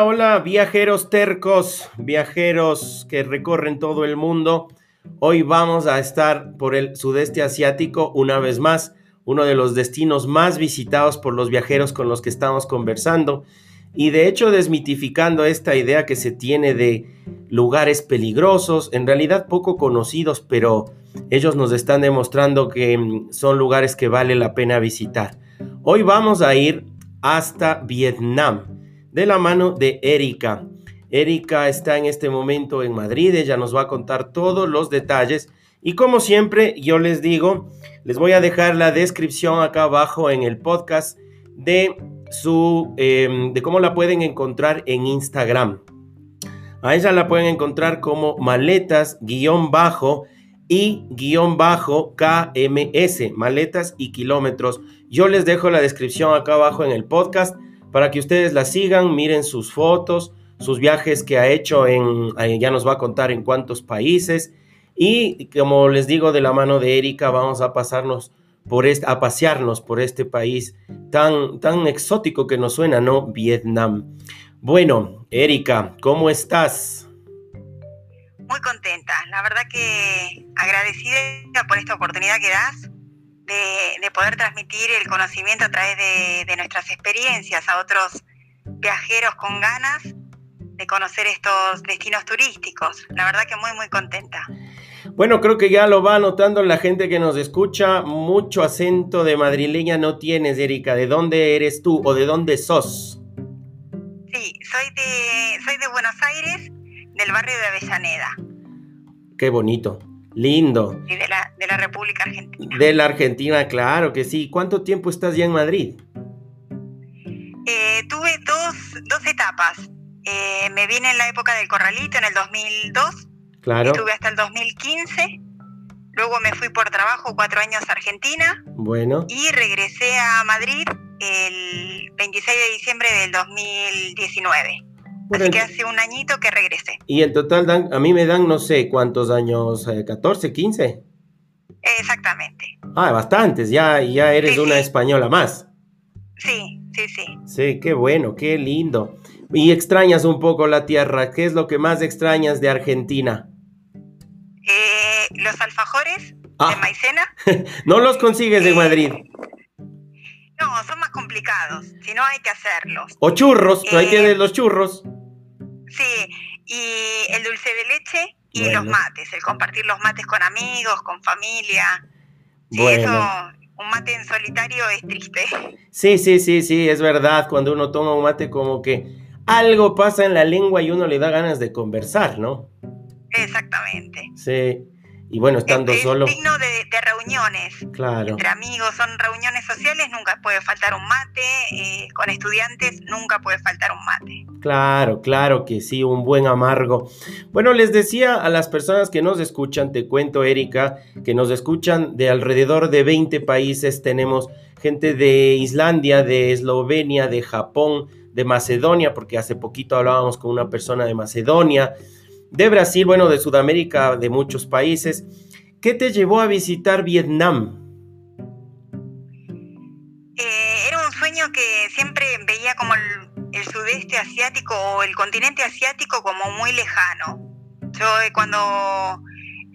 Hola, viajeros tercos, viajeros que recorren todo el mundo. Hoy vamos a estar por el sudeste asiático una vez más, uno de los destinos más visitados por los viajeros con los que estamos conversando. Y de hecho desmitificando esta idea que se tiene de lugares peligrosos, en realidad poco conocidos, pero ellos nos están demostrando que mm, son lugares que vale la pena visitar. Hoy vamos a ir hasta Vietnam de la mano de Erika. Erika está en este momento en Madrid, ella nos va a contar todos los detalles y como siempre yo les digo, les voy a dejar la descripción acá abajo en el podcast de su em, de cómo la pueden encontrar en Instagram. A ella la pueden encontrar como maletas guion bajo y guion bajo KMS, maletas y kilómetros. Yo les dejo la descripción acá abajo en el podcast para que ustedes la sigan, miren sus fotos, sus viajes que ha hecho en, ya nos va a contar en cuántos países. Y como les digo, de la mano de Erika, vamos a pasarnos por este, a pasearnos por este país tan, tan exótico que nos suena, ¿no? Vietnam. Bueno, Erika, ¿cómo estás? Muy contenta, la verdad que agradecida por esta oportunidad que das de, poder transmitir el conocimiento a través de, nuestras experiencias a otros viajeros con ganas de conocer estos destinos turísticos. La verdad que muy, muy contenta. Bueno, creo que ya lo va notando la gente que nos escucha. Mucho acento de madrileña no tienes, Erika. ¿De dónde eres tú o de dónde sos? Sí, soy de, soy de Buenos Aires, del barrio de Avellaneda. Qué bonito. Lindo. Y de la, de la República Argentina. De la Argentina, claro que sí. ¿Cuánto tiempo estás ya en Madrid? Eh, tuve dos, dos etapas. Eh, me vine en la época del Corralito, en el 2002. Claro. Estuve hasta el 2015. Luego me fui por trabajo cuatro años a Argentina. Bueno. Y regresé a Madrid el 26 de diciembre del 2019. Así que hace un añito que regresé. Y en total dan, a mí me dan no sé cuántos años, 14, eh, 15. Exactamente. Ah, bastantes, ya, ya eres una española más. Sí, sí, sí. Sí, qué bueno, qué lindo. Y extrañas un poco la tierra. ¿Qué es lo que más extrañas de Argentina? Eh, los alfajores de ah. maicena. no los consigues en Madrid. No, son más complicados. Si no, hay que hacerlos. O churros, ahí eh, tienes los churros. Sí, y el dulce de leche y los mates, el compartir los mates con amigos, con familia. Sí, eso, un mate en solitario es triste. Sí, sí, sí, sí, es verdad. Cuando uno toma un mate, como que algo pasa en la lengua y uno le da ganas de conversar, ¿no? Exactamente. Sí. Y bueno, estando solo. Es digno de, reuniones. Claro. Entre amigos, son reuniones sociales, nunca puede faltar un mate. Eh, con estudiantes, nunca puede faltar un mate. Claro, claro que sí, un buen amargo. Bueno, les decía a las personas que nos escuchan, te cuento, Erika, que nos escuchan de alrededor de 20 países. Tenemos gente de Islandia, de Eslovenia, de Japón, de Macedonia, porque hace poquito hablábamos con una persona de Macedonia de Brasil, bueno, de Sudamérica, de muchos países. ¿Qué te llevó a visitar Vietnam? Eh, era un sueño que siempre veía como el, sudeste asiático o el continente asiático como muy lejano. Yo eh, cuando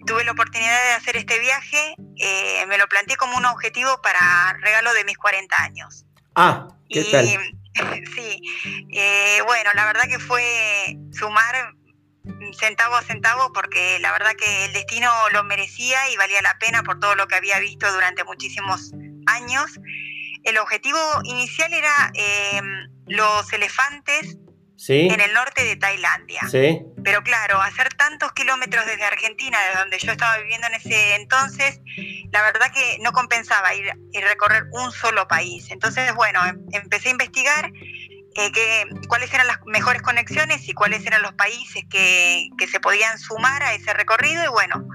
tuve la oportunidad de hacer este viaje, eh, me lo planteé como un objetivo para regalo de mis 40 años. Ah, ¿qué tal? sí, eh, bueno, la verdad que fue sumar centavo a centavo porque la verdad que el destino lo merecía y valía la pena por todo lo que había visto durante muchísimos años. El objetivo inicial era em, los elefantes en el norte de Tailandia. Pero claro, hacer tantos kilómetros desde Argentina, de donde yo estaba viviendo en ese entonces, la verdad que no compensaba ir y recorrer un solo país. Entonces, bueno, em, empecé a investigar eh, cuáles eran las mejores conexiones y cuáles eran los países que, que, se podían sumar a ese recorrido. Y bueno,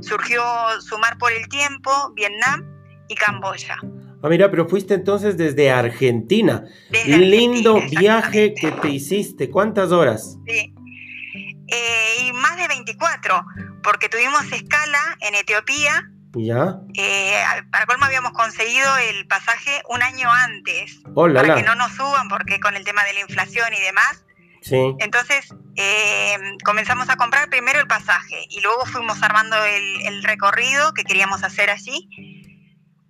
surgió sumar por el tiempo Vietnam y Camboya. Ah, mira, pero fuiste entonces desde Argentina. Lindo viaje que te hiciste. ¿Cuántas horas? Sí. Eh, y más de 24, porque tuvimos escala en Etiopía. ¿Ya? Eh, para colmo habíamos conseguido el pasaje un año antes. para que no nos suban, porque con el tema de la inflación y demás. Sí. Entonces eh, comenzamos a comprar primero el pasaje y luego fuimos armando el, el recorrido que queríamos hacer allí.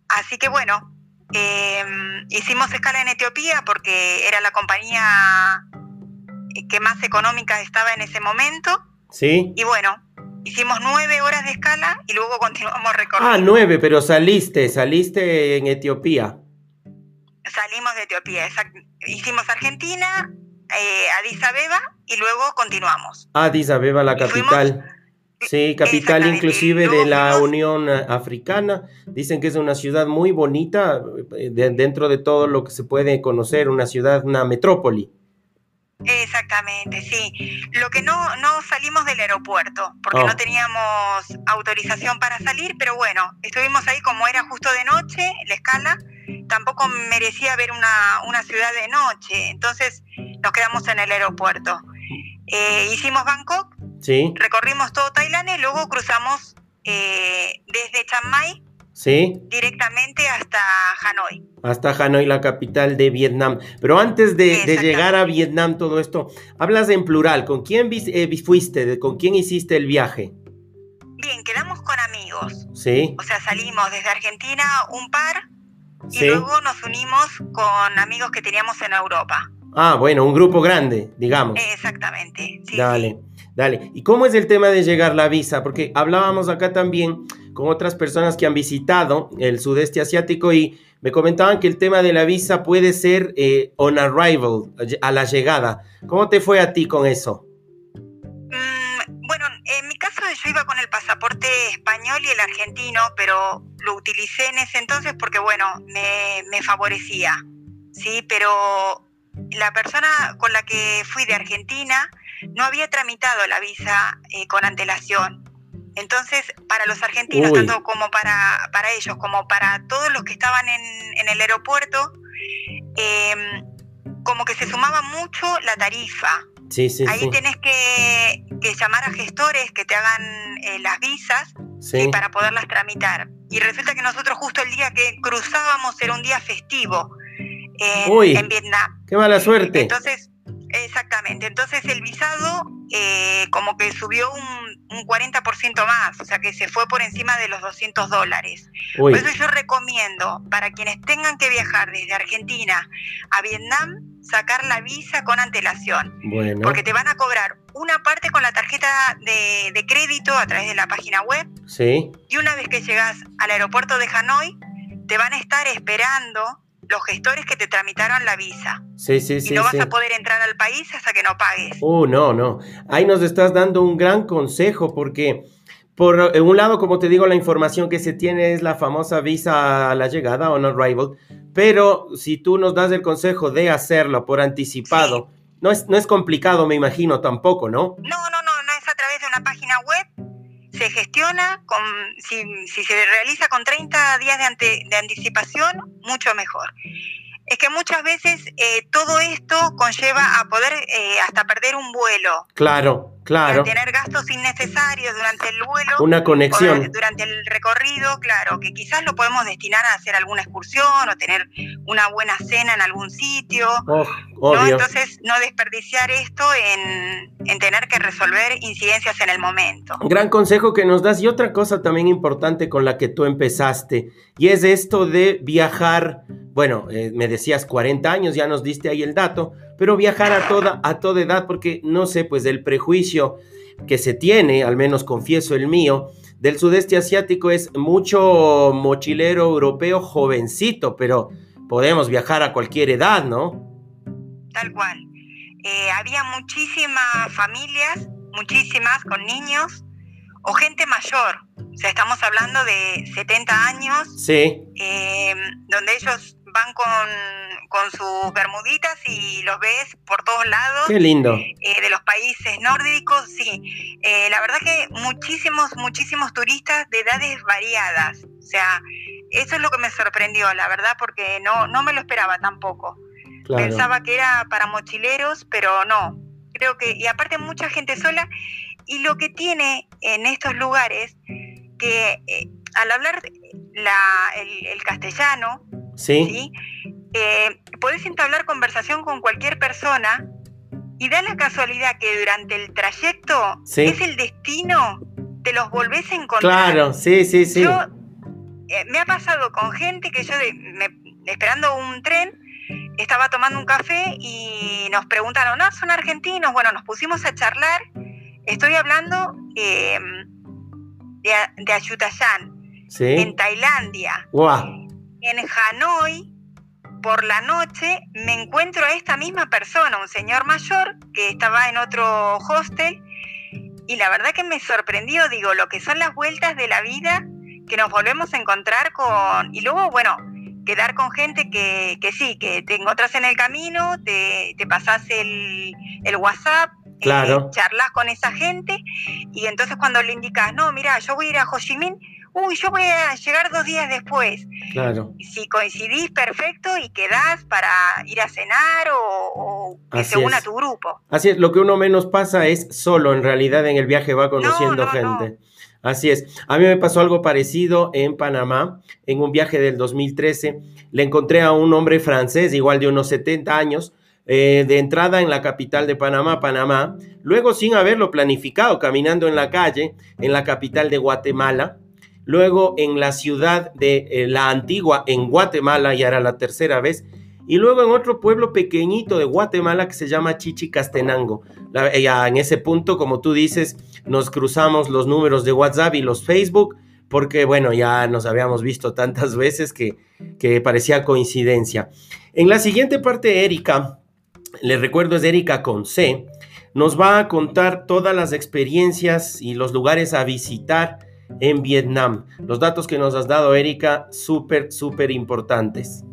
Así que bueno, Em, hicimos escala en Etiopía porque era la compañía que más económica estaba en ese momento. Sí. Y bueno, hicimos nueve horas de escala y luego continuamos recorriendo. Ah, nueve, pero saliste, saliste en Etiopía. Salimos de Etiopía, hicimos Argentina, eh, Addis Abeba y luego continuamos. Addis Abeba, la capital. Sí, capital inclusive de la Unión Africana. Dicen que es una ciudad muy bonita eh, dentro de todo lo que se puede conocer, una ciudad, una metrópoli. Exactamente, sí. Lo que no, no salimos del aeropuerto, porque no oh. teníamos autorización para salir, pero bueno, estuvimos ahí como era justo de noche, la escala, tampoco merecía ver una, una ciudad de noche, entonces nos quedamos en el aeropuerto. Eh, hicimos Bangkok, Sí. Recorrimos todo Tailandia y luego cruzamos eh, desde Chiang Mai ¿Sí? directamente hasta Hanoi. Hasta Hanoi, la capital de Vietnam. Pero antes de, llegar a Vietnam, todo esto, hablas en plural. ¿Con quién eh, fuiste? ¿Con quién hiciste el viaje? Bien, quedamos con amigos. Sí. O sea, salimos desde Argentina un par y luego nos unimos con amigos que teníamos en Europa. Ah, bueno, un grupo grande, digamos. Exactamente. Sí, Dale. Dale, ¿y cómo es el tema de llegar la visa? Porque hablábamos acá también con otras personas que han visitado el sudeste asiático y me comentaban que el tema de la visa puede ser eh, on arrival, a la llegada. ¿Cómo te fue a ti con eso? Mm, bueno, en mi caso yo iba con el pasaporte español y el argentino, pero lo utilicé en ese entonces porque, bueno, me, favorecía, ¿sí? Pero la persona con la que fui de Argentina no había tramitado la visa eh, con antelación. Entonces, para los argentinos, tanto como para, para ellos, como para todos los que estaban en, el aeropuerto, em, como que se sumaba mucho la tarifa. Sí, sí, Ahí tenés que, llamar a gestores que te hagan eh, las visas para poderlas tramitar. Y resulta que nosotros justo el día que cruzábamos era un día festivo en, en Vietnam. ¡Qué mala suerte! Entonces, Exactamente, entonces el visado eh, como que subió un, un 40% más, o sea que se fue por encima de los 200 dólares. Por eso yo recomiendo para quienes tengan que viajar desde Argentina a Vietnam, sacar la visa con antelación. Bueno. Porque te van a cobrar una parte con la tarjeta de, de crédito a través de la página web. Sí. Y una vez que llegas al aeropuerto de Hanoi, te van a estar esperando los gestores que te tramitaron la visa. Sí, sí, sí. Y no vas a poder entrar al país hasta que no pagues. Uh, no, no. Ahí nos estás dando un gran consejo porque, por un lado, como te digo, la información que se tiene es la famosa visa a la llegada, on arrival, pero si tú nos das el consejo de hacerlo por anticipado, no, es, no es complicado, me imagino, tampoco, ¿no? No, no, no, no es a través de una página web se gestiona, con, si, si, se realiza con 30 días de, ante, de anticipación, mucho mejor es que muchas veces eh, todo esto conlleva a poder eh, hasta perder un vuelo. Claro, claro. tener gastos innecesarios durante el vuelo. Una conexión. durante el recorrido, claro, que quizás lo podemos destinar a hacer alguna excursión o tener una buena cena en algún sitio. Oh, Entonces, no desperdiciar esto en, en tener que resolver incidencias en el momento. Gran consejo que nos das y otra cosa también importante con la que tú empezaste, y es esto de viajar bueno, eh, me decías 40 años, ya nos diste ahí el dato, pero viajar a toda, a toda edad, porque no sé, pues el prejuicio que se tiene, al menos confieso el mío, del sudeste asiático es mucho mochilero europeo jovencito, pero podemos viajar a cualquier edad, ¿no? Tal cual. Eh, había muchísimas familias, muchísimas con niños o gente mayor. O sea, estamos hablando de 70 años. Sí. Eh, donde ellos van con, con, sus bermuditas y los ves por todos lados. Qué lindo. Eh, de los países nórdicos, sí. la verdad que muchísimos, muchísimos turistas de edades variadas. O sea, eso es lo que me sorprendió, la verdad, porque no, no me lo esperaba tampoco. Pensaba que era para mochileros, pero no. Creo que, y aparte mucha gente sola, y lo que tiene en estos lugares, que eh, al hablar la, el, castellano, sí, eh, podés entablar conversación con cualquier persona y da la casualidad que durante el trayecto es el destino, te los volvés a encontrar. Claro, sí, sí, sí. Eh, me ha pasado con gente que yo, esperando un tren, estaba tomando un café y nos preguntaron, ¿no? ¿Son argentinos? Bueno, nos pusimos a charlar. Estoy hablando em, de, de Ayutthaya, en Tailandia. En Hanoi, por la noche, me encuentro a esta misma persona, un señor mayor que estaba en otro hostel. Y la verdad que me sorprendió, digo, lo que son las vueltas de la vida que nos volvemos a encontrar con... Y luego, bueno, quedar con gente que, que sí, que te encontrás en el camino, te, te pasás el, el WhatsApp, eh, claro. charlas con esa gente y entonces cuando le indicas, no, mira, yo voy a ir a Ho Chi Minh, uy, yo voy a llegar dos días después. Claro. Si coincidís, perfecto, y quedás para ir a cenar o, que se una a tu grupo. Así es, lo que uno menos pasa es solo, en realidad en el viaje va conociendo gente. Así es. A mí me pasó algo parecido en Panamá, en un viaje del 2013. Le encontré a un hombre francés, igual de unos 70 años, eh, de entrada en la capital de Panamá, Panamá. Luego, sin haberlo planificado, caminando en la calle, en la capital de Guatemala. Luego, en la ciudad de eh, la antigua, en Guatemala, ya era la tercera vez y luego en otro pueblo pequeñito de Guatemala que se llama Chichicastenango. Ya en ese punto, como tú dices, nos cruzamos los números de WhatsApp y los Facebook, porque bueno, ya nos habíamos visto tantas veces que, que parecía coincidencia. En la siguiente parte, Erika, le recuerdo es Erika con C, nos va a contar todas las experiencias y los lugares a visitar en Vietnam. Los datos que nos has dado, Erika, súper, súper importantes.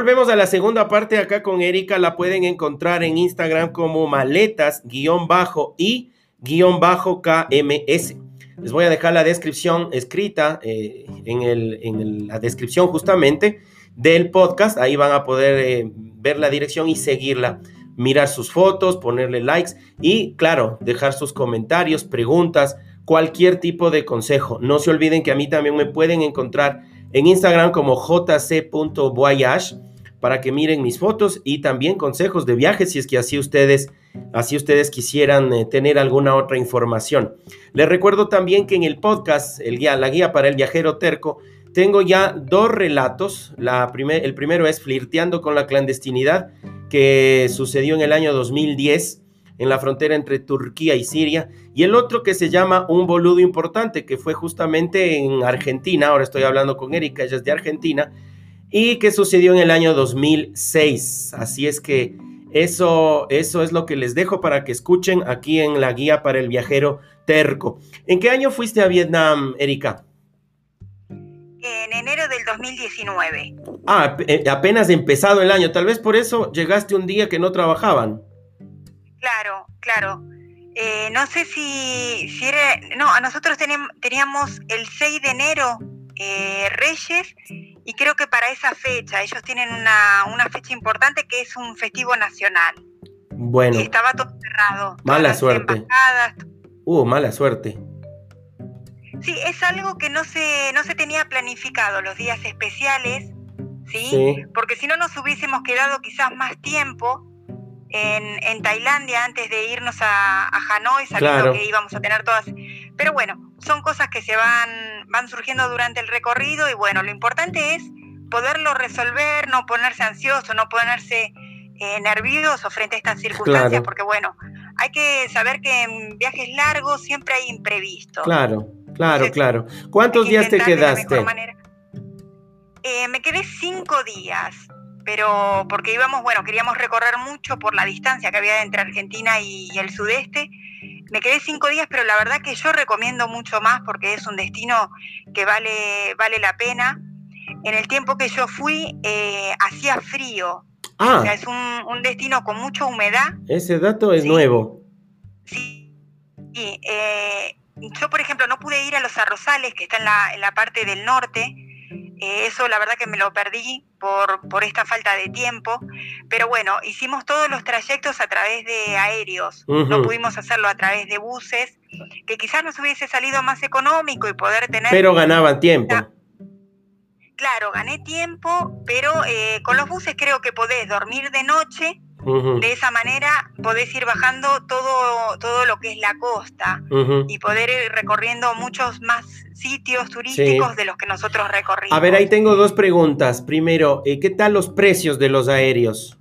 Volvemos a la segunda parte acá con Erika. La pueden encontrar en Instagram como maletas guion bajo y guion bajo KMS. Les voy a dejar la descripción escrita eh, en, el, en la descripción justamente del podcast. Ahí van a poder eh, ver la dirección y seguirla. Mirar sus fotos, ponerle likes y, claro, dejar sus comentarios, preguntas, cualquier tipo de consejo. No se olviden que a mí también me pueden encontrar en Instagram como jc.voyage para que miren mis fotos y también consejos de viajes si es que así ustedes, así ustedes quisieran eh, tener alguna otra información. Les recuerdo también que en el podcast, el guía, la guía para el viajero terco, tengo ya dos relatos. La el primero es Flirteando con la clandestinidad, que sucedió en el año 2010 en la frontera entre Turquía y Siria, y el otro que se llama Un boludo importante, que fue justamente en Argentina, ahora estoy hablando con Erika, ella es de Argentina, y que sucedió en el año 2006. Así es que eso, eso es lo que les dejo para que escuchen aquí en la guía para el viajero terco. ¿En qué año fuiste a Vietnam, Erika? En enero del 2019. Ah, eh, apenas empezado el año. Tal vez por eso llegaste un día que no trabajaban. Claro, claro. Eh, no sé si, si era... No, a nosotros teníamos el 6 de enero eh, Reyes y creo que para esa fecha ellos tienen una, fecha importante que es un festivo nacional. Bueno. Y estaba todo cerrado. Mala suerte. Uh, mala suerte. Sí, es algo que no se, no se tenía planificado, los días especiales, ¿sí? Porque si no nos hubiésemos quedado quizás más tiempo en, Tailandia antes de irnos a, Hanoi, sabiendo que íbamos a tener todas. Pero bueno, son cosas que se van, van surgiendo durante el recorrido y bueno, lo importante es poderlo resolver, no ponerse ansioso, no ponerse eh, nervioso frente a estas circunstancias, porque bueno, hay que saber que en viajes largos siempre hay imprevistos. Claro, claro, claro. ¿Cuántos días te quedaste? Eh, me quedé cinco días pero porque íbamos, bueno, queríamos recorrer mucho por la distancia que había entre Argentina y, el sudeste. Me quedé cinco días, pero la verdad que yo recomiendo mucho más porque es un destino que vale, vale la pena. En el tiempo que yo fui, eh, hacía frío. Ah. O sea, es un, destino con mucha humedad. Ese dato es nuevo. Sí. Eh, yo, por ejemplo, no pude ir a los arrozales, que está en la, en la parte del norte, eso la verdad que me lo perdí por, por esta falta de tiempo, pero bueno, hicimos todos los trayectos a través de aéreos, no pudimos hacerlo a través de buses, que quizás nos hubiese salido más económico y poder tener... Pero ganaban tiempo. Claro, gané tiempo, pero eh, con los buses creo que podés dormir de noche. De esa manera podés ir bajando todo, todo lo que es la costa y poder ir recorriendo muchos más sitios turísticos de los que nosotros recorrimos. A ver, ahí tengo dos preguntas. Primero, eh, ¿qué tal los precios de los aéreos?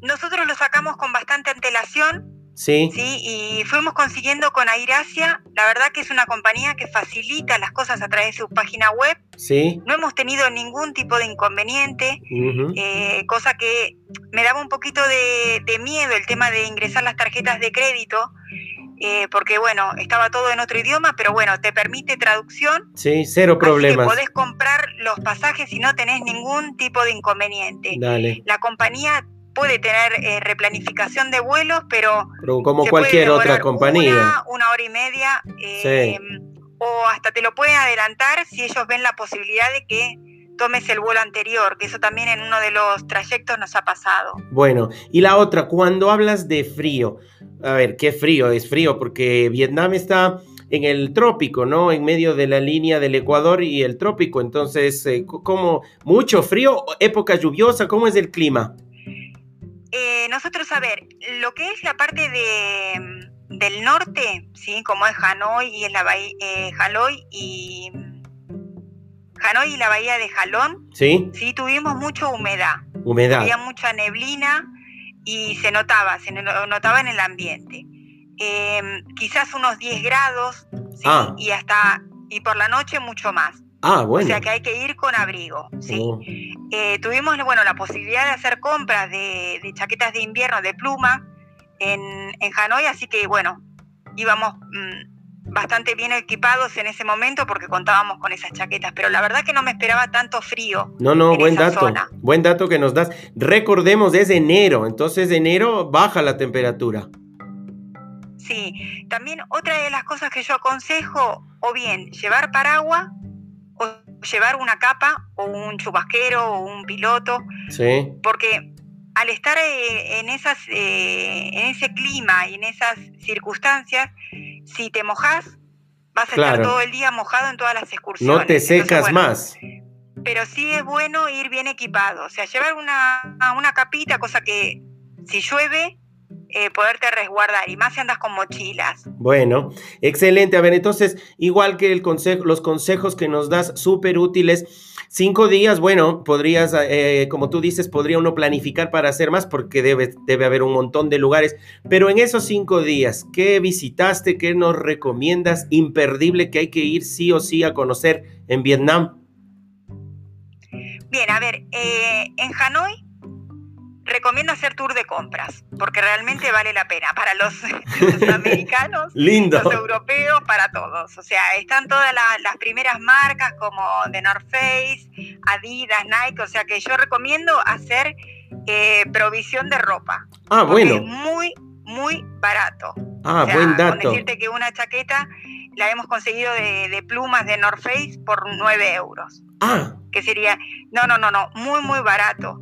Nosotros los sacamos con bastante antelación Sí. Sí, y fuimos consiguiendo con Airasia, la verdad que es una compañía que facilita las cosas a través de su página web. Sí. No hemos tenido ningún tipo de inconveniente, eh, cosa que me daba un poquito de, miedo el tema de ingresar las tarjetas de crédito, eh, porque bueno, estaba todo en otro idioma, pero bueno, te permite traducción. Sí, cero problemas. podés comprar los pasajes y no tenés ningún tipo de inconveniente. Dale. La compañía puede tener eh, replanificación de vuelos, pero, como cualquier otra compañía. Una, una hora y media, eh, o hasta te lo pueden adelantar si ellos ven la posibilidad de que tomes el vuelo anterior, que eso también en uno de los trayectos nos ha pasado. Bueno, y la otra, cuando hablas de frío, a ver, ¿qué frío? Es frío porque Vietnam está en el trópico, ¿no? En medio de la línea del Ecuador y el trópico, entonces, eh, ¿cómo? ¿Mucho frío? ¿Época lluviosa? ¿Cómo es el clima? Eh, nosotros, a ver, lo que es la parte de, del norte, ¿sí? Como es Hanoi y es la bahía, eh, Hanoi y Hanoi y la bahía de Jalón, ¿Sí? sí, tuvimos mucha humedad. Humedad. Había mucha neblina y se notaba, se notaba en el ambiente. Em, quizás unos 10 grados, ¿sí? Ah. Y hasta, y por la noche mucho más. Ah, bueno. O sea que hay que ir con abrigo, ¿sí? Oh. Eh, tuvimos, bueno, la posibilidad de hacer compras de, chaquetas de invierno de pluma en, Hanoi, así que, bueno, íbamos mm, bastante bien equipados en ese momento porque contábamos con esas chaquetas, pero la verdad que no me esperaba tanto frío. No, no, buen dato. Buen dato que nos das. Recordemos, es enero, entonces enero baja la temperatura. Sí, también otra de las cosas que yo aconsejo, o bien llevar paraguas o llevar una capa o un chubasquero o un piloto. Sí. Porque al estar eh, en, esas, eh, en ese clima y en esas circunstancias, si te mojas, vas a estar todo el día mojado en todas las excursiones. No te secas más. Pero sí es bueno ir bien equipado, o sea, llevar una, una capita, cosa que si llueve eh, poderte resguardar y más si andas con mochilas. Bueno, excelente. A ver, entonces, igual que el consejo, los consejos que nos das, súper útiles. Cinco días, bueno, podrías, eh, como tú dices, podría uno planificar para hacer más porque debe, debe haber un montón de lugares. Pero en esos cinco días, ¿qué visitaste? ¿Qué nos recomiendas? Imperdible que hay que ir sí o sí a conocer en Vietnam. Bien, a ver, eh, en Hanoi recomiendo hacer tour de compras, porque realmente vale la pena para los, americanos, los europeos, para todos. O sea, están todas las primeras marcas como The North Face, Adidas, Nike, o sea que yo recomiendo hacer eh, provisión de ropa. Ah, bueno. Es muy, muy barato. Ah, buen dato. Con decirte que una chaqueta la hemos conseguido de, plumas de North Face por 9 euros. Ah. Que sería, no, no, no, no, muy, muy barato.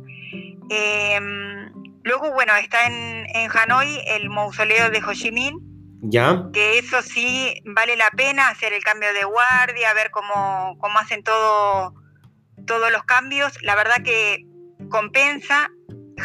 Em, luego, bueno, está en, en, Hanoi el mausoleo de Ho Chi Minh. Ya. Que eso sí vale la pena hacer el cambio de guardia, ver cómo, cómo hacen todo, todos los cambios. La verdad que compensa.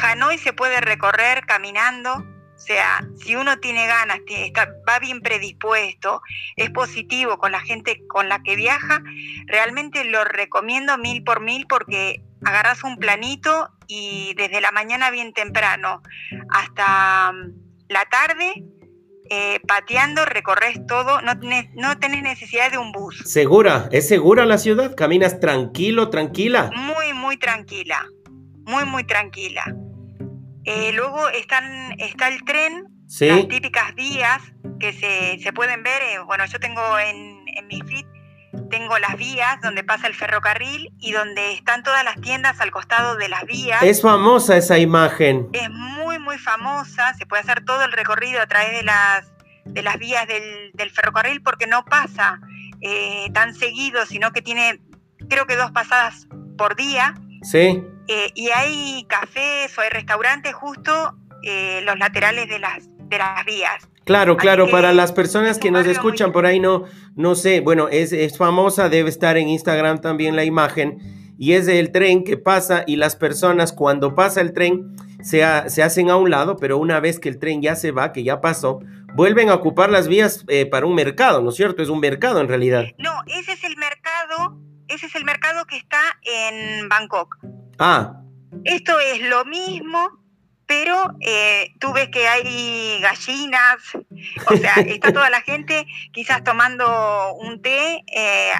Hanoi se puede recorrer caminando. O sea, si uno tiene ganas, está, va bien predispuesto, es positivo con la gente con la que viaja, realmente lo recomiendo mil por mil porque agarras un planito y desde la mañana bien temprano hasta mm, la tarde, eh, pateando, recorres todo, no tenés, no tenés necesidad de un bus. ¿Segura? ¿Es segura la ciudad? ¿Caminas tranquilo, tranquila? Muy, muy tranquila, muy, muy tranquila. Eh, luego están, está el tren, las típicas vías que se, se pueden ver. Eh, bueno, yo tengo en, en mi feed tengo las vías donde pasa el ferrocarril y donde están todas las tiendas al costado de las vías. Es famosa esa imagen. Es muy, muy famosa. Se puede hacer todo el recorrido a través de las, de las vías del, ferrocarril porque no pasa eh, tan seguido, sino que tiene, creo que dos pasadas por día. Sí. Eh, y hay cafés o hay restaurantes justo eh, los laterales de las, de las vías. Claro, claro, para las personas que nos escuchan por ahí, no, no sé, bueno, es, es famosa, debe estar en Instagram también la imagen, y es el tren que pasa y las personas cuando pasa el tren se, se, hacen a un lado, pero una vez que el tren ya se va, que ya pasó, vuelven a ocupar las vías eh, para un mercado, ¿no es cierto? Es un mercado en realidad. No, ese es el mercado, ese es el mercado que está en Bangkok. Ah. Esto es lo mismo, pero eh, tú ves que hay gallinas, o sea, está toda la gente quizás tomando un té eh,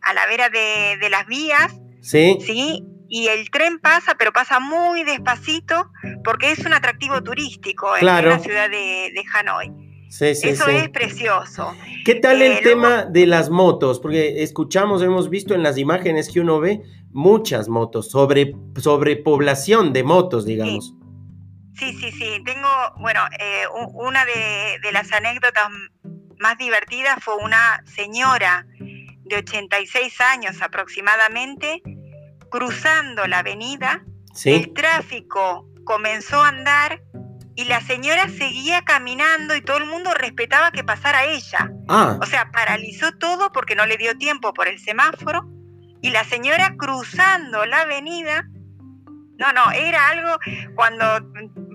a la vera de, las vías, sí. sí, y el tren pasa, pero pasa muy despacito porque es un atractivo turístico en la ciudad de, Hanoi. Sí, sí, Eso es precioso. ¿Qué tal el eh, tema de las motos? Porque escuchamos, hemos visto en las imágenes que uno ve muchas motos, sobre, población de motos, digamos. Sí, sí, sí. Tengo, bueno, eh, una de, las anécdotas más divertidas fue una señora de 86 años aproximadamente cruzando la avenida. El tráfico comenzó a andar y la señora seguía caminando y todo el mundo respetaba que pasara ella. Ah. O sea, paralizó todo porque no le dio tiempo por el semáforo y la señora cruzando la avenida no, no, era algo cuando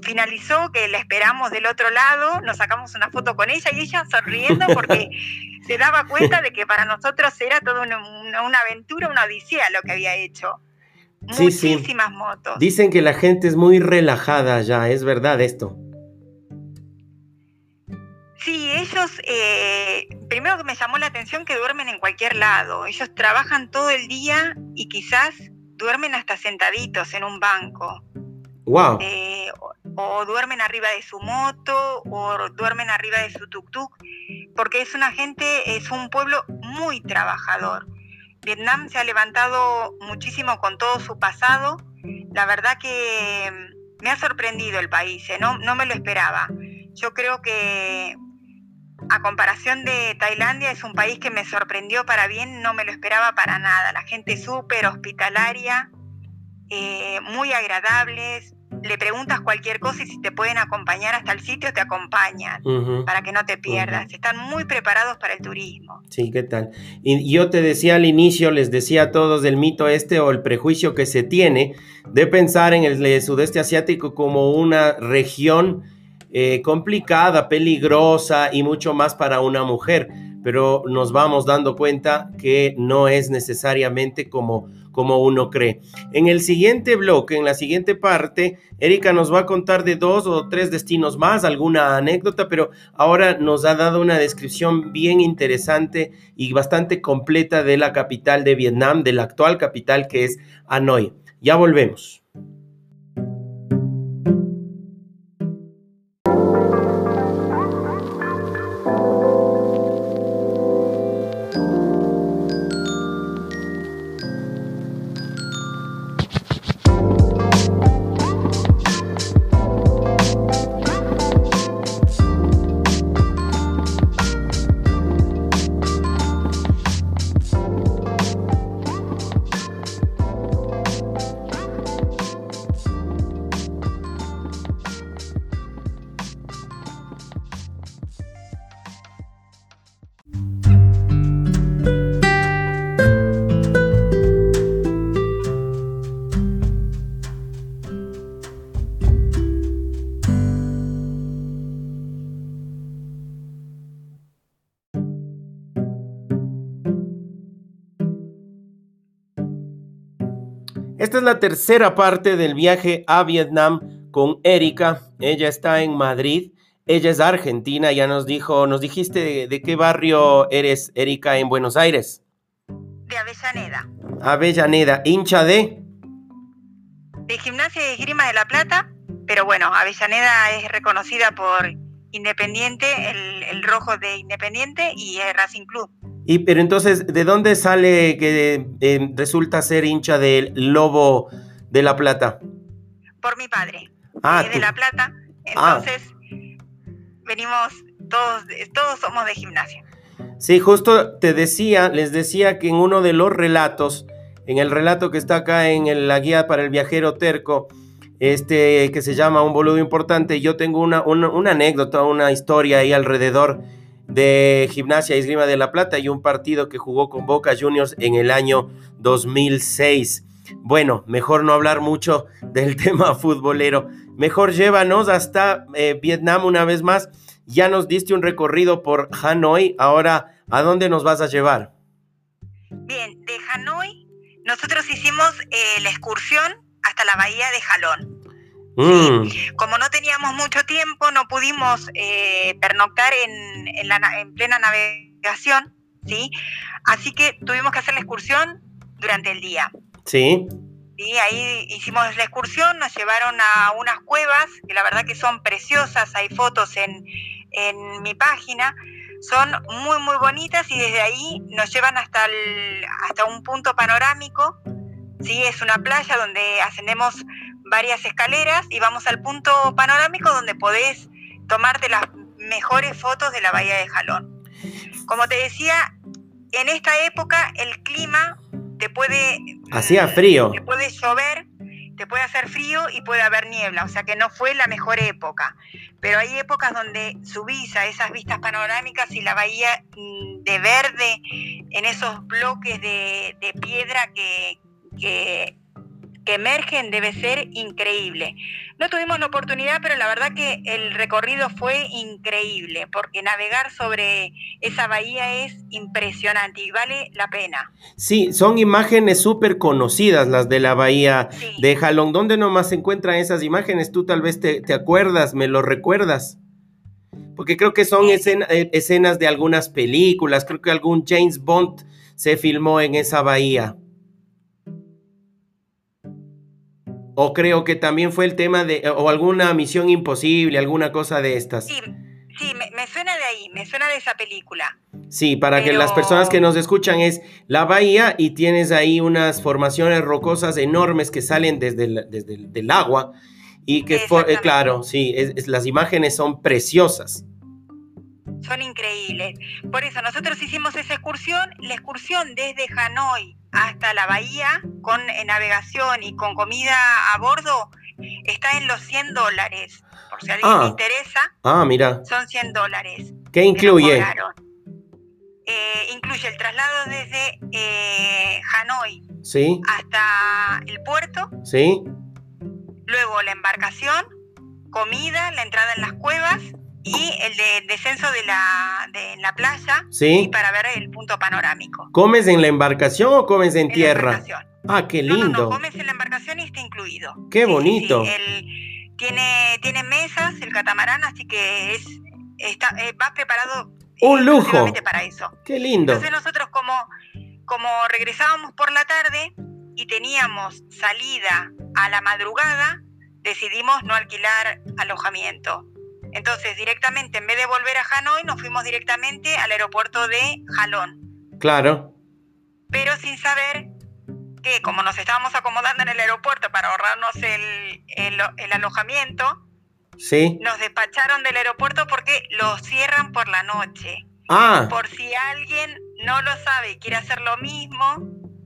finalizó que la esperamos del otro lado, nos sacamos una foto con ella y ella sonriendo porque se daba cuenta de que para nosotros era toda una, aventura, una odisea lo que había hecho. Muchísimas motos. Dicen que la gente es muy relajada ya, ¿es verdad esto? Sí, ellos, eh, primero que me llamó la atención que duermen en cualquier lado. Ellos trabajan todo el día y quizás duermen hasta sentaditos en un banco. Wow. Eh, o, duermen arriba de su moto o duermen arriba de su tuk-tuk, porque es una gente, es un pueblo muy trabajador. Vietnam se ha levantado muchísimo con todo su pasado. La verdad que me ha sorprendido el país, ¿eh? no, no me lo esperaba. Yo creo que a comparación de Tailandia, es un país que me sorprendió para bien, no me lo esperaba para nada. La gente súper hospitalaria, eh, muy agradables. Le preguntas cualquier cosa y si te pueden acompañar hasta el sitio, te acompañan para que no te pierdas. Están muy preparados para el turismo. Sí, ¿qué tal? Y yo te decía al inicio, les decía a todos del mito este o el prejuicio que se tiene de pensar en el sudeste asiático como una región eh, complicada, peligrosa y mucho más para una mujer. pero nos vamos dando cuenta que no es necesariamente como, como uno cree. En el siguiente bloque, en la siguiente parte, Erika nos va a contar de dos o tres destinos más, alguna anécdota, pero ahora nos ha dado una descripción bien interesante y bastante completa de la capital de Vietnam, de la actual capital que es Hanoi. Ya volvemos. La tercera parte del viaje a Vietnam con Erika. Ella está en Madrid. Ella es argentina. Ya nos dijo, nos dijiste de, qué barrio eres, Erika, en Buenos Aires. De Avellaneda. Avellaneda, hincha de. De Gimnasia y Esgrima de la Plata. Pero bueno, Avellaneda es reconocida por Independiente, el, el rojo de Independiente y el Racing Club. Y pero entonces, ¿de dónde sale que eh, resulta ser hincha del Lobo de la Plata? Por mi padre. Ah, de La Plata. Ah. Entonces, venimos todos, todos somos de gimnasia. Sí, justo te decía, les decía que en uno de los relatos, en el relato que está acá en la guía para el viajero terco, este que se llama Un boludo importante, yo tengo una, una, una anécdota, una historia ahí alrededor de Gimnasia Esgrima de la Plata y un partido que jugó con Boca Juniors en el año 2006. Bueno, mejor no hablar mucho del tema futbolero. Mejor llévanos hasta eh, Vietnam una vez más. Ya nos diste un recorrido por Hanoi. Ahora, ¿a dónde nos vas a llevar? Bien, de Hanoi nosotros hicimos eh, la excursión hasta la bahía de Jalón. Mm. Como no teníamos mucho tiempo, no pudimos eh, pernoctar en, en, plena navegación, ¿sí? Así que tuvimos que hacer la excursión durante el día. Sí. Y ahí hicimos la excursión, nos llevaron a unas cuevas, que la verdad que son preciosas, hay fotos en, en mi página, son muy muy bonitas y desde ahí nos llevan hasta, el, hasta un punto panorámico, ¿sí? es una playa donde ascendemos varias escaleras y vamos al punto panorámico donde podés tomarte las mejores fotos de la bahía de Jalón. Como te decía, en esta época el clima te puede... Hacía frío. Te puede llover, te puede hacer frío y puede haber niebla, o sea que no fue la mejor época. Pero hay épocas donde subís a esas vistas panorámicas y la bahía mm, de verde, en esos bloques de, de piedra que, que que emergen debe ser increíble. No tuvimos la oportunidad, pero la verdad que el recorrido fue increíble, porque navegar sobre esa bahía es impresionante y vale la pena. Sí, son imágenes súper conocidas las de la bahía de Jalón. ¿Dónde nomás se encuentran esas imágenes? Tú tal vez te, acuerdas, me lo recuerdas. Porque creo que son eh, escenas de algunas películas, creo que algún James Bond se filmó en esa bahía. O creo que también fue el tema de, o alguna misión imposible, alguna cosa de estas. Sí, sí, me, suena de ahí, me suena de esa película. Sí, para que las personas que nos escuchan es la bahía y tienes ahí unas formaciones rocosas enormes que salen desde el, desde el agua y que, eh, claro, sí, las imágenes son preciosas son increíbles. Por eso nosotros hicimos esa excursión, la excursión desde Hanoi hasta la bahía con eh, navegación y con comida a bordo está en los 100 dólares. Por si a alguien le ah. interesa, ah, mira. son 100 dólares. ¿Qué incluye? Eh, incluye el traslado desde eh, Hanoi ¿Sí? hasta el puerto. ¿Sí? Luego la embarcación, comida, la entrada en las cuevas y el de descenso de la, de la playa Sí. y para ver el punto panorámico. ¿Comes en la embarcación o comes en En la tierra? embarcación. Ah, qué No, no, lindo. no, comes en la embarcación y está incluido. Qué Sí, bonito. sí, el- tiene, tiene mesas, el catamarán, así que es está, eh, va preparado Un lujo. para eso. Qué lindo. Entonces nosotros como, como regresábamos por la tarde y teníamos salida a la madrugada, decidimos no alquilar alojamiento. Entonces directamente, en vez de volver a Hanoi, nos fuimos directamente al aeropuerto de Jalón, Claro. pero sin saber que como nos estábamos acomodando en el aeropuerto para ahorrarnos el, el- el alojamiento, Sí. nos despacharon del aeropuerto porque lo cierran por la noche. Ah, Por si alguien no lo sabe y quiere hacer lo mismo,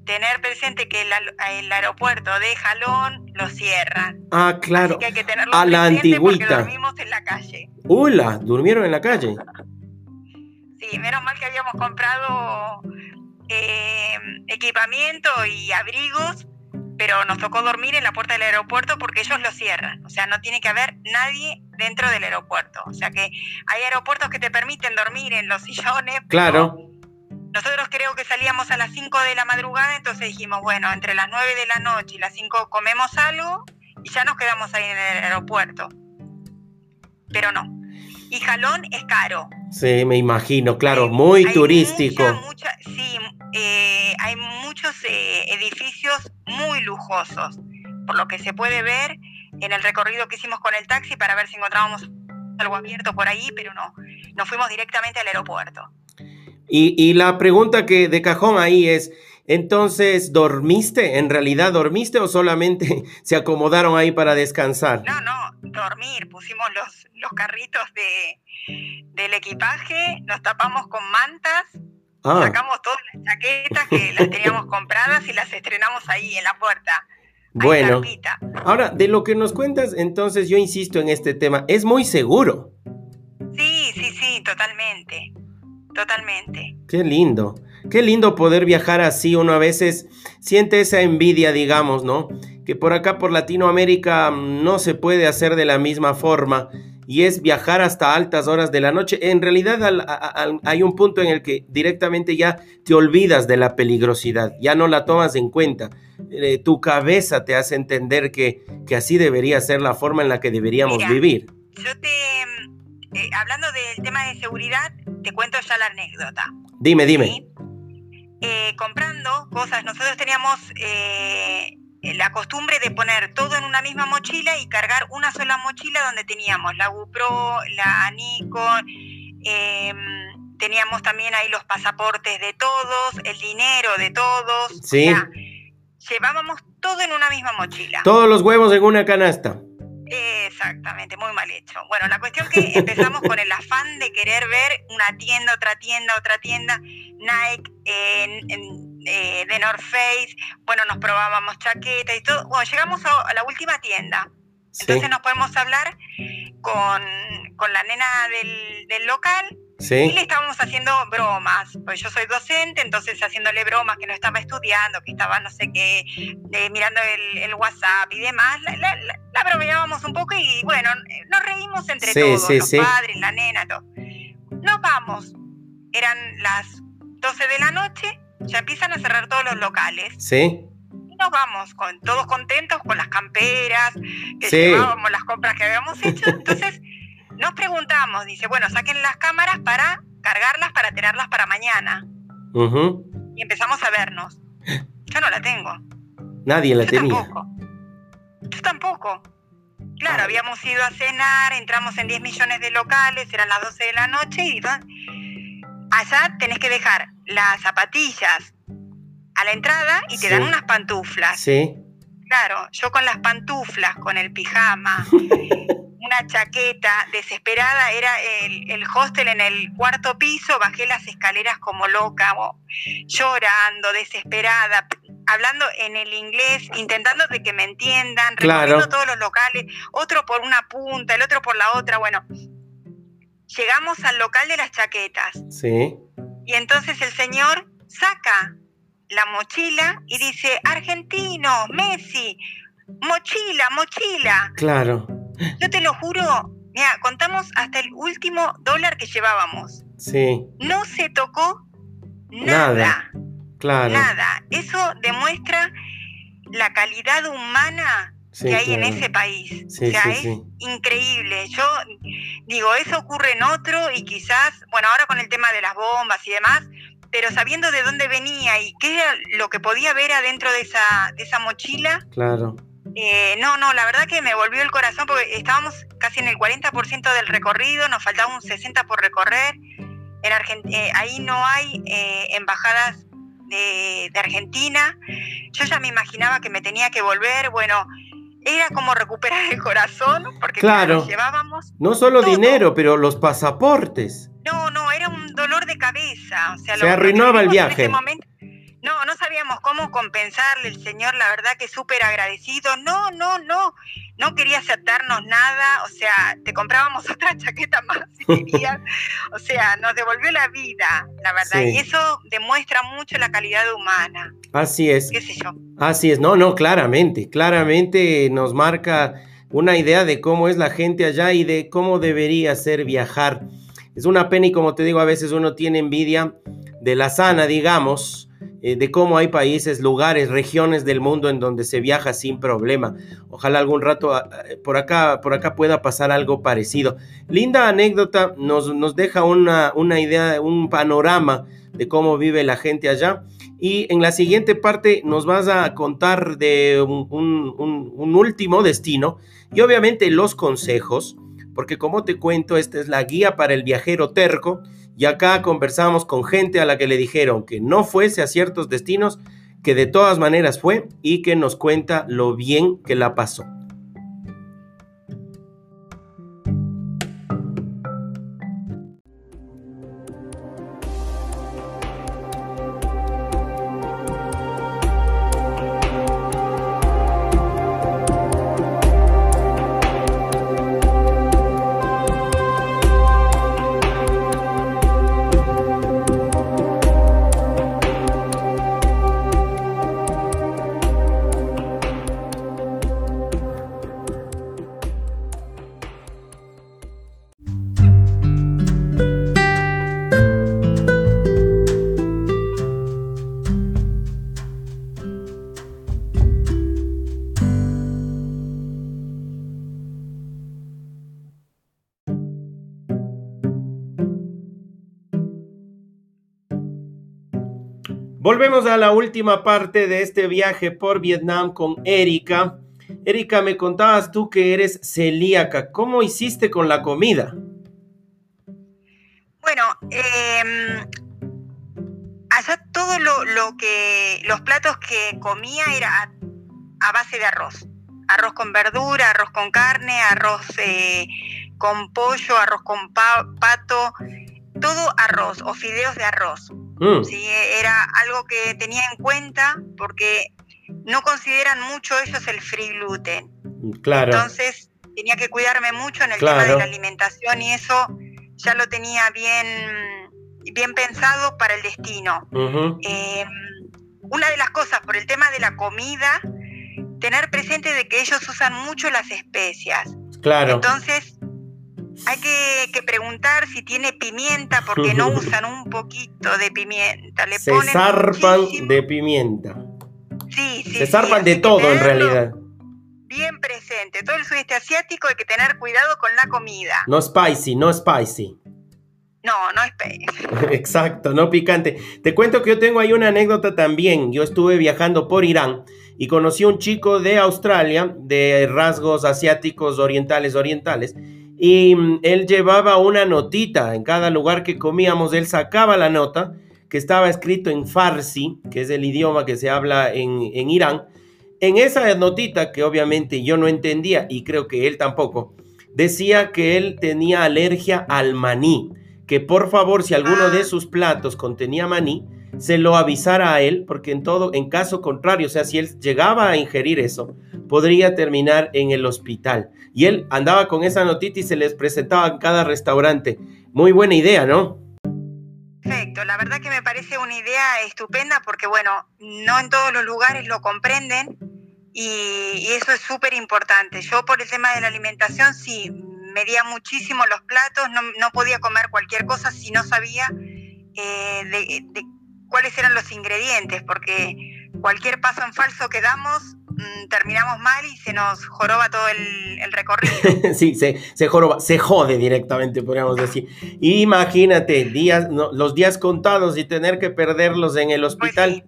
tener presente que el, aeropuerto de Jalón lo cierran. ah, Así claro. que hay que tenerlo A la presente porque antigüita. dormimos en la calle. Hola, ¿durmieron en la calle? Sí, menos mal que habíamos comprado eh, equipamiento y abrigos, pero nos tocó dormir en la puerta del aeropuerto porque ellos lo cierran. O sea, no tiene que haber nadie dentro del aeropuerto. O sea que hay aeropuertos que te permiten dormir en los sillones. pero Claro. Nosotros creo que salíamos a las 5 de la madrugada, entonces dijimos, bueno, entre las 9 de la noche y las 5 comemos algo y ya nos quedamos ahí en el aeropuerto. Pero no. Y Jalón es caro. Sí, me imagino, claro, Hay- muy hay turístico. mucha, mucha- sí, eh, hay muchos eh, edificios muy lujosos, por lo que se puede ver en el recorrido que hicimos con el taxi para ver si encontrábamos algo abierto por ahí, pero no, nos fuimos directamente al aeropuerto. Y, y la pregunta que de cajón ahí es, entonces, ¿dormiste? ¿En realidad dormiste o solamente se acomodaron ahí para descansar? No, no, dormir, pusimos los, los carritos de, del equipaje, nos tapamos con mantas, Ah, sacamos todas las chaquetas que las teníamos compradas y las estrenamos ahí en la puerta. Bueno. Ahora, de lo que nos cuentas, entonces yo insisto en este tema, es muy seguro. Sí, sí, sí, totalmente. Totalmente. Qué lindo. Qué lindo poder viajar así. Uno a veces siente esa envidia, digamos, ¿no? Que por acá, por Latinoamérica, no se puede hacer de la misma forma. Y es viajar hasta altas horas de la noche. En realidad al- hay un punto en el que directamente ya te olvidas de la peligrosidad. Ya no la tomas en cuenta. Eh, tu cabeza te hace entender que, que así debería ser la forma en la que deberíamos Mira. vivir. Yo te, eh, hablando del tema de seguridad, te cuento ya la anécdota. Dime, dime. ¿sí? Eh, comprando cosas, nosotros teníamos eh, la costumbre de poner todo en una misma mochila y cargar una sola mochila donde teníamos la GoPro, la Nikon, eh, teníamos también ahí los pasaportes de todos, el dinero de todos. o Sí. sea, llevábamos todo en una misma mochila. Todos los huevos en una canasta. Exactamente, muy mal hecho. Bueno, la cuestión que empezamos con el afán de querer ver una tienda, otra tienda, otra tienda, Nike, en- eh, de North Face, bueno, nos probábamos chaquetas y todo. Bueno, llegamos a, la última tienda. Sí, Entonces nos podemos hablar con, con la nena del, del local y sí. le estábamos haciendo bromas, pues yo soy docente, entonces haciéndole bromas que no estaba estudiando, que estaba no sé qué, eh, mirando el, el WhatsApp y demás, la, la, la- la bromeábamos un poco y bueno, nos reímos entre Sí, todos, sí, los padres, la nena, todo. Nos vamos, eran las 12 de la noche, ya empiezan a cerrar todos los locales Sí. y nos vamos con todos contentos con las camperas, que Sí. llevábamos las compras que habíamos hecho. Entonces nos preguntamos, dice, bueno, saquen las cámaras para cargarlas, para tenerlas para mañana. Y empezamos a vernos. Yo no la tengo. Nadie la Yo tenía. tampoco. Yo tampoco. Claro, habíamos ido a cenar, entramos en 10 millones de locales, eran las 12 de la noche y allá tenés que dejar las zapatillas a la entrada y te Sí. dan unas pantuflas. Sí. Claro, yo con las pantuflas, con el pijama, una chaqueta, desesperada, era el, el hostel en el cuarto piso, bajé las escaleras como loca, llorando, desesperada, hablando en el inglés, intentando de que me entiendan, Claro. recorriendo todos los locales, otro por una punta, el otro por la otra, bueno. Llegamos al local de las chaquetas Sí. y entonces el señor saca la mochila y dice, argentino, Messi, mochila, mochila. Claro. Yo te lo juro, Mira, contamos hasta el último dólar que llevábamos. Sí. No se tocó nada. Nada. Claro. Nada. Eso demuestra la calidad humana Sí, que hay en ese país. Sí, o sea, sí, es increíble. Yo digo, eso ocurre en otro y quizás, bueno, ahora con el tema de las bombas y demás, pero sabiendo de dónde venía y qué era lo que podía ver adentro de esa, de esa mochila, Claro. Eh, no, no, la verdad que me volvió el corazón porque estábamos casi en el 40% del recorrido, nos faltaba un 60% por recorrer. En Argen- eh, ahí no hay eh, embajadas de, de Argentina. Yo ya me imaginaba que me tenía que volver. Bueno, era como recuperar el corazón porque Claro. llevábamos. No solo Todo. dinero, pero los pasaportes. No, no, era un dolor de cabeza. O sea, Se lo- arruinaba el vivimos en viaje. ese momento- no, no sabíamos cómo compensarle. El señor, la verdad que súper agradecido. No, no, no. No quería aceptarnos nada. O sea, te comprábamos otra chaqueta más si querías. O sea, nos devolvió la vida, la verdad. Sí. Y eso demuestra mucho la calidad humana. Así es. ¿Qué sé yo? Así es, no, no, claramente, claramente nos marca una idea de cómo es la gente allá y de cómo debería ser viajar. Es una pena y como te digo, a veces uno tiene envidia de la sana, digamos, eh, de cómo hay países, lugares, regiones del mundo en donde se viaja sin problema. Ojalá algún rato ah, eh, por acá, por acá pueda pasar algo parecido. Linda anécdota, nos, nos deja una, una idea, un panorama de cómo vive la gente allá. Y en la siguiente parte nos vas a contar de un, un- último destino y obviamente los consejos, porque como te cuento, esta es la guía para el viajero terco y acá conversamos con gente a la que le dijeron que no fuese a ciertos destinos, que de todas maneras fue y que nos cuenta lo bien que la pasó. Volvemos a la última parte de este viaje por Vietnam con Erika. Erika, me contabas tú que eres celíaca. ¿Cómo hiciste con la comida? Bueno, eh, allá todo lo, que, los platos que comía era a, base de arroz. Arroz con verdura, arroz con carne, arroz eh, con pollo, arroz con pa- pato, todo arroz o fideos de arroz. Mm, ¿sí? Era algo que tenía en cuenta porque no consideran mucho ellos el free gluten. claro. Entonces tenía que cuidarme mucho en el Claro. tema de la alimentación y eso ya lo tenía bien, bien pensado para el destino. Eh, una de las cosas por el tema de la comida, tener presente de que ellos usan mucho las especias. claro. Entonces hay que, que preguntar si tiene pimienta porque no usan un poquito de pimienta. Le Se ponen zarpan muchísimo. de pimienta. Sí, sí, Se sí, zarpan de todo en realidad. Bien presente. Todo el sudeste asiático hay que tener cuidado con la comida. No spicy, no spicy. No, no esperes. Exacto, no picante. Te cuento que yo tengo ahí una anécdota también. Yo estuve viajando por Irán y conocí a un chico de Australia, de rasgos asiáticos, orientales, orientales. Y mm, él llevaba una notita en cada lugar que comíamos. Él sacaba la nota que estaba escrito en Farsi, que es el idioma que se habla en, en Irán. En esa notita, que obviamente yo no entendía y creo que él tampoco, decía que él tenía alergia al maní que por favor, si alguno de sus platos contenía maní, se lo avisara a él, porque en todo, en caso contrario, o sea, si él llegaba a ingerir eso, podría terminar en el hospital. Y él andaba con esa notita y se les presentaba en cada restaurante. Muy buena idea, ¿no? Perfecto, la verdad que me parece una idea estupenda porque, bueno, no en todos los lugares lo comprenden y, y eso es súper importante. Yo por el tema de la alimentación sí medía muchísimo los platos, no, podía comer cualquier cosa si no sabía eh, de, cuáles eran los ingredientes, porque cualquier paso en falso que damos mm, terminamos mal y se nos joroba todo el, recorrido. sí, se, se joroba, se jode directamente, podríamos decir. Imagínate, días, los días contados y tener que perderlos en el pues hospital.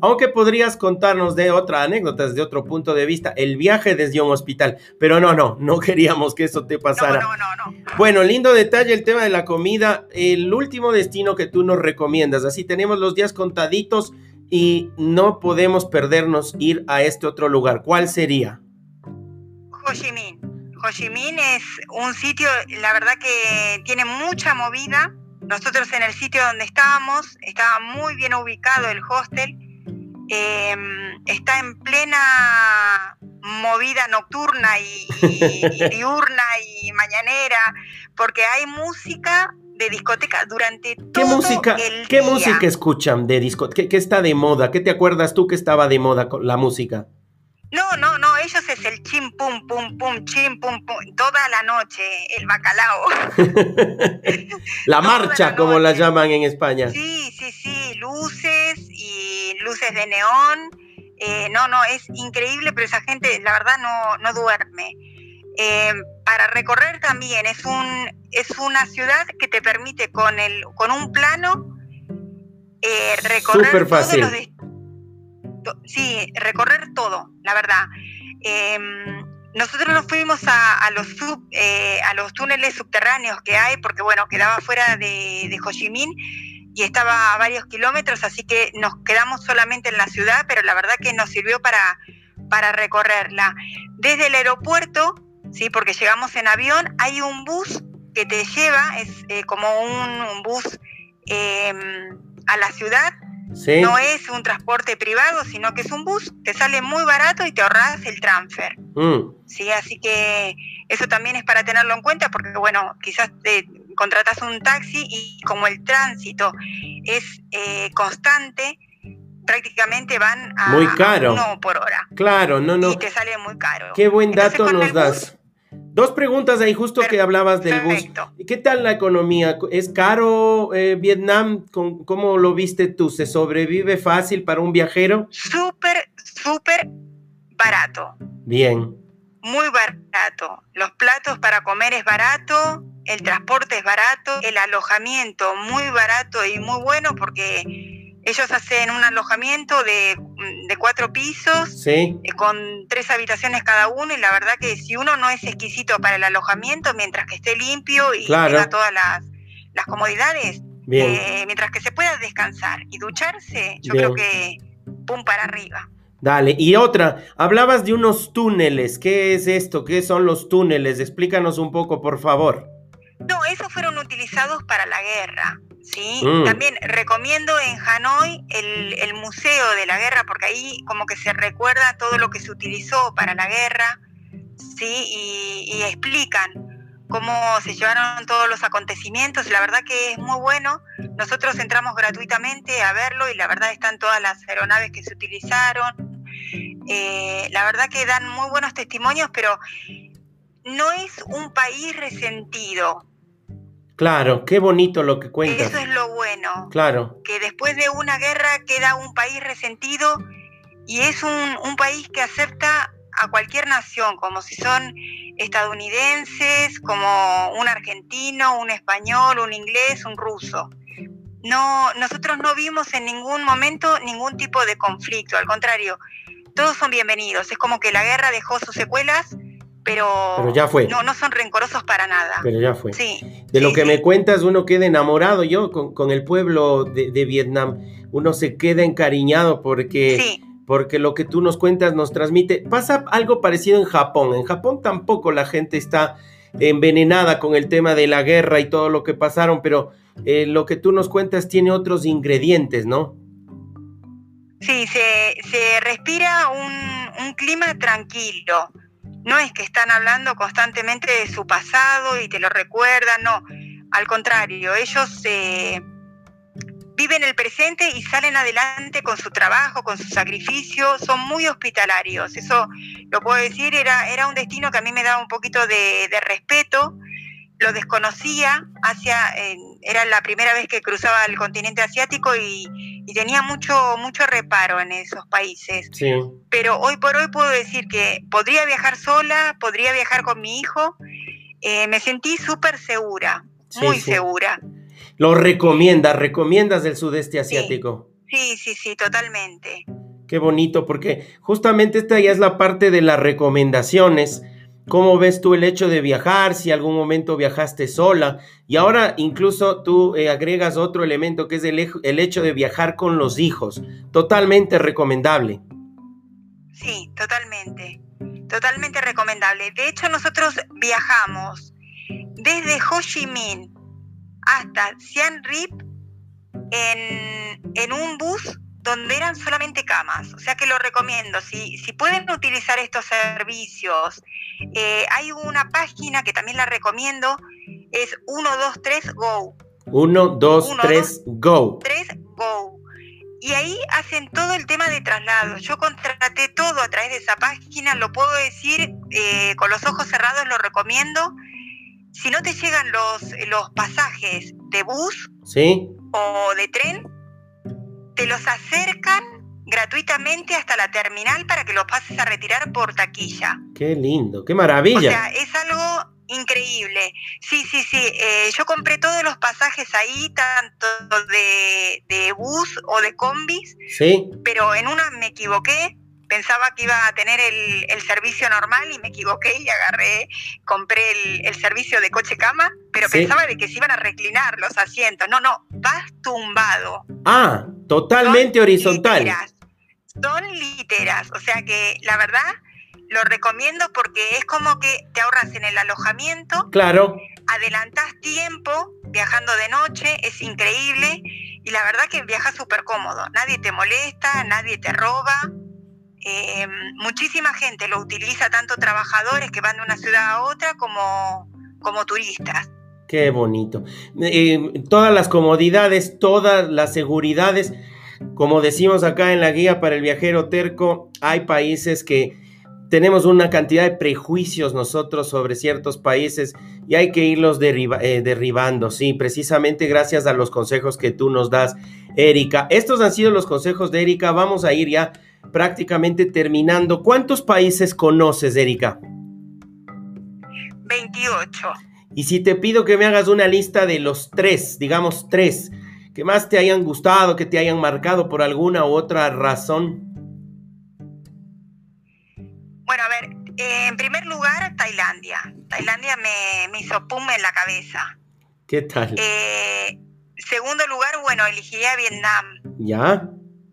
Aunque podrías contarnos de otra anécdota, desde otro punto de vista, el viaje desde un hospital. Pero no, no, no queríamos que eso te pasara. No, no, no, Bueno, lindo detalle el tema de la comida. El último destino que tú nos recomiendas. Así tenemos los días contaditos y no podemos perdernos ir a este otro lugar. ¿Cuál sería? Ho Chi Minh. Ho Chi Minh es un sitio, la verdad que tiene mucha movida. Nosotros en el sitio donde estábamos, estaba muy bien ubicado el hostel Em, está en plena movida nocturna y, diurna y mañanera, porque hay música de discoteca durante todo ¿Qué música, el ¿Qué música escuchan de discoteca? ¿Qué, está de moda? ¿Qué te acuerdas tú que estaba de moda con la música? No, no, no, ellos es el chim pum pum pum chim pum pum toda la noche, el bacalao. la marcha, como la llaman en España. Sí, sí, sí, luces y luces de neón. Eh, no, no, es increíble, pero esa gente, la verdad, no, no duerme. Eh, para recorrer también es un es una ciudad que te permite con el con un plano eh, recorrer fácil. todos los sí, recorrer todo, la verdad. Em, nosotros nos fuimos a, los eh, a los túneles subterráneos que hay, porque bueno, quedaba fuera de, de Ho Chi Minh y estaba a varios kilómetros, así que nos quedamos solamente en la ciudad, pero la verdad que nos sirvió para, para recorrerla. Desde el aeropuerto, sí, porque llegamos en avión, hay un bus que te lleva, es eh, como un, bus em, a la ciudad no es un transporte privado, sino que es un bus, te sale muy barato y te ahorras el transfer. Mm. Sí, así que eso también es para tenerlo en cuenta porque, bueno, quizás te contratas un taxi y como el tránsito es eh, constante, prácticamente van a, muy caro. uno por hora. Claro, no, no. Y te sale muy caro. Qué buen dato nos das. Dos preguntas ahí, justo que hablabas del bus. ¿Qué tal la economía? ¿Es caro eh, Vietnam? ¿Cómo lo viste tú? ¿Se sobrevive fácil para un viajero? Súper, súper barato. Bien. Muy barato. Los platos para comer es barato, el transporte es barato, el alojamiento muy barato y muy bueno porque ellos hacen un alojamiento de, cuatro pisos, eh, con tres habitaciones cada uno, y la verdad que si uno no es exquisito para el alojamiento, mientras que esté limpio y tenga todas las, comodidades, eh, mientras que se pueda descansar y ducharse, yo creo que pum para arriba. Dale, y otra, hablabas de unos túneles, ¿qué es esto? ¿Qué son los túneles? Explícanos un poco, por favor. No, esos fueron utilizados para la guerra. ¿Sí? Mm. También recomiendo en Hanoi el, Museo de la Guerra, porque ahí como que se recuerda todo lo que se utilizó para la guerra, ¿sí? Y, explican cómo se llevaron todos los acontecimientos. La verdad que es muy bueno. Nosotros entramos gratuitamente a verlo y la verdad están todas las aeronaves que se utilizaron. Eh, la verdad que dan muy buenos testimonios, pero no es un país resentido. Claro, qué bonito lo que cuentas. Eso es lo bueno. Claro. Que después de una guerra queda un país resentido y es un, país que acepta a cualquier nación, como si son estadounidenses, como un argentino, un español, un inglés, un ruso. No, nosotros no vimos en ningún momento ningún tipo de conflicto, al contrario, todos son bienvenidos. Es como que la guerra dejó sus secuelas pero, ya fue. No, no son rencorosos para nada. Pero ya fue. Sí. De lo que me cuentas, uno queda enamorado. Yo con, el pueblo de, Vietnam, uno se queda encariñado porque, porque lo que tú nos cuentas nos transmite. Pasa algo parecido en Japón. En Japón tampoco la gente está envenenada con el tema de la guerra y todo lo que pasaron, pero eh, lo que tú nos cuentas tiene otros ingredientes, ¿no? Sí, se, respira un, un clima tranquilo no es que están hablando constantemente de su pasado y te lo recuerdan, no. Al contrario, ellos viven el presente y salen adelante con su trabajo, con su sacrificio, son muy hospitalarios. Eso lo puedo decir, era, era un destino que a mí me daba un poquito de, respeto, lo desconocía, era la primera vez que cruzaba el continente asiático y, tenía mucho, mucho reparo en esos países. Pero hoy por hoy puedo decir que podría viajar sola, podría viajar con mi hijo, eh, me sentí súper segura, muy segura. Lo recomiendas, recomiendas del sudeste asiático. Sí, sí, sí, totalmente. Qué bonito, porque justamente esta ya es la parte de las recomendaciones. ¿Cómo ves tú el hecho de viajar? Si algún momento viajaste sola. Y ahora incluso tú eh, agregas otro elemento que es el, el hecho de viajar con los hijos. Totalmente recomendable. Sí, totalmente. Totalmente recomendable. De hecho, nosotros viajamos desde Ho Chi Minh hasta Siem Reap en, un bus donde eran solamente camas. O sea que lo recomiendo. Si, si pueden utilizar estos servicios, eh, hay una página que también la recomiendo, es 123 Go. 123 Go. 3 Go. Y ahí hacen todo el tema de traslado. Yo contraté todo a través de esa página, lo puedo decir eh, con los ojos cerrados, lo recomiendo si no te llegan los, los pasajes de bus o de tren, te los acercan gratuitamente hasta la terminal para que los pases a retirar por taquilla. Qué lindo, qué maravilla. O sea, es algo increíble. Sí, sí, sí. Eh, yo compré todos los pasajes ahí, tanto de, de bus o de combis. Sí. Pero en una me equivoqué pensaba que iba a tener el, servicio normal y me equivoqué y agarré, compré el, servicio de coche cama, pero pensaba de que se iban a reclinar los asientos. No, no, vas tumbado. Ah, totalmente horizontal. Son literas, o sea que la verdad lo recomiendo porque es como que te ahorras en el alojamiento. Claro. Adelantas tiempo viajando de noche, es increíble. Y la verdad que viajas súper cómodo. Nadie te molesta, nadie te roba. Eh, muchísima gente lo utiliza, tanto trabajadores que van de una ciudad a otra como, como turistas. Qué bonito. Eh, todas las comodidades, todas las seguridades, como decimos acá en la guía para el viajero terco, hay países que tenemos una cantidad de prejuicios nosotros sobre ciertos países y hay que irlos eh, derribando, sí, precisamente gracias a los consejos que tú nos das, Erika. Estos han sido los consejos de Erika, vamos a ir ya prácticamente terminando. ¿Cuántos países conoces, Erika? 28. Y si te pido que me hagas una lista de los tres, digamos tres, que más te hayan gustado, que te hayan marcado por alguna u otra razón. Bueno, a ver, en primer lugar, Tailandia. Tailandia me, hizo pum en la cabeza. ¿Qué tal? Eh, segundo lugar, bueno, elegiría Vietnam. ¿Ya?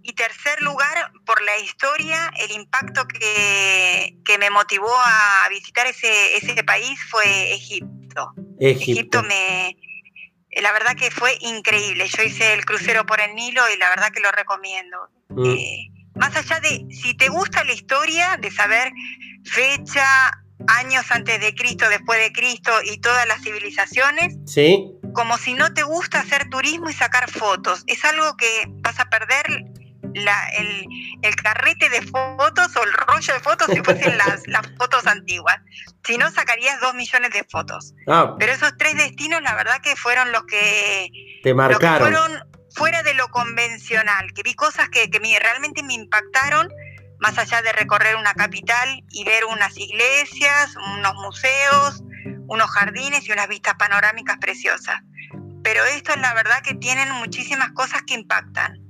Y tercer lugar, por la historia, el impacto que, me motivó a visitar ese, ese país fue Egipto. Egipto. me... La verdad que fue increíble. Yo hice el crucero por el Nilo y la verdad que lo recomiendo. Mm. Eh, más allá de, si te gusta la historia, de saber fecha, años antes de Cristo, después de Cristo y todas las civilizaciones, ¿Sí? como si no te gusta hacer turismo y sacar fotos. Es algo que vas a perder el, carrete de fotos o el rollo de fotos si fuesen las, las fotos antiguas. Si no, sacarías dos millones de fotos. Ah. Pero esos tres destinos, la verdad que fueron los que... Te marcaron. fueron fuera de lo convencional, que vi cosas que, que realmente me impactaron, más allá de recorrer una capital y ver unas iglesias, unos museos, unos jardines y unas vistas panorámicas preciosas. Pero esto es la verdad que tienen muchísimas cosas que impactan.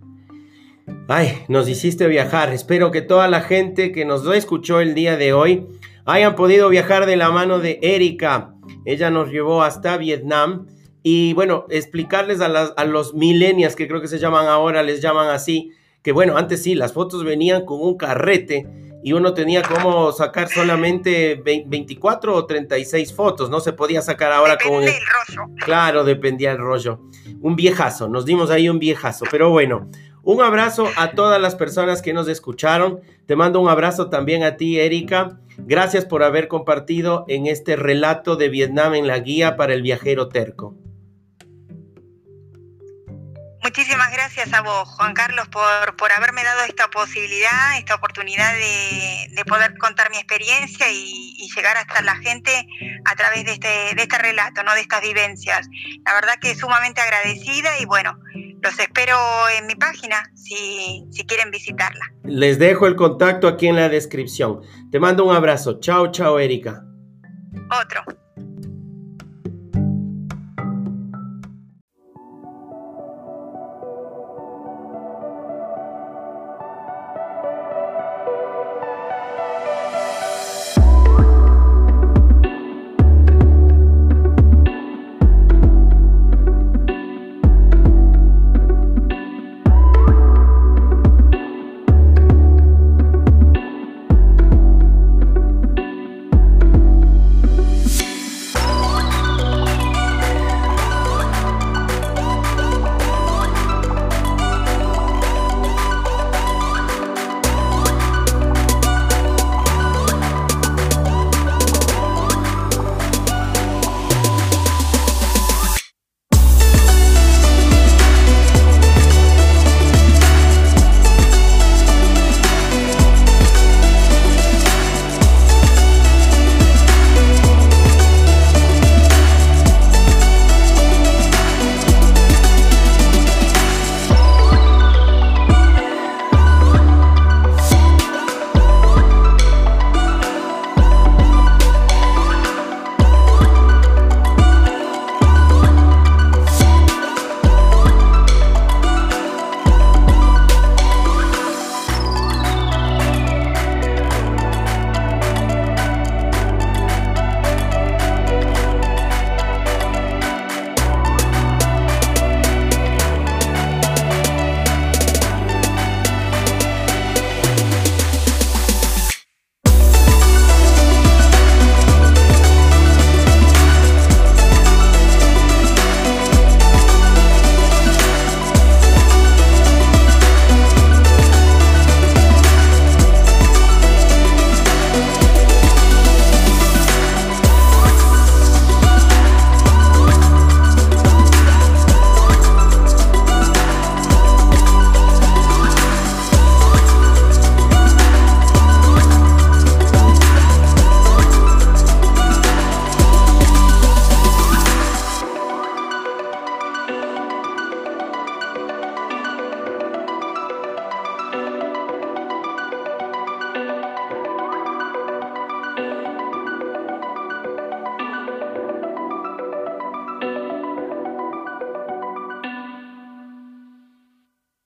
Ay, nos hiciste viajar. Espero que toda la gente que nos escuchó el día de hoy hayan podido viajar de la mano de Erika. Ella nos llevó hasta Vietnam. Y bueno, explicarles a, a los millennials, que creo que se llaman ahora, les llaman así, que bueno, antes sí, las fotos venían con un carrete y uno tenía como sacar solamente 24 o 36 fotos, no se podía sacar ahora con el rollo. Claro, dependía el rollo. Un viejazo, nos dimos ahí un viejazo, pero bueno, un abrazo a todas las personas que nos escucharon. Te mando un abrazo también a ti, Erika. Gracias por haber compartido en este relato de Vietnam en la guía para el viajero terco. Muchísimas gracias a vos, Juan Carlos, por, por haberme dado esta posibilidad, esta oportunidad de, poder contar mi experiencia y, llegar hasta la gente a través de este, de este relato, ¿no? de estas vivencias. La verdad que sumamente agradecida y bueno, los espero en mi página si, si quieren visitarla. Les dejo el contacto aquí en la descripción. Te mando un abrazo. Chao, chao, Erika. Otro.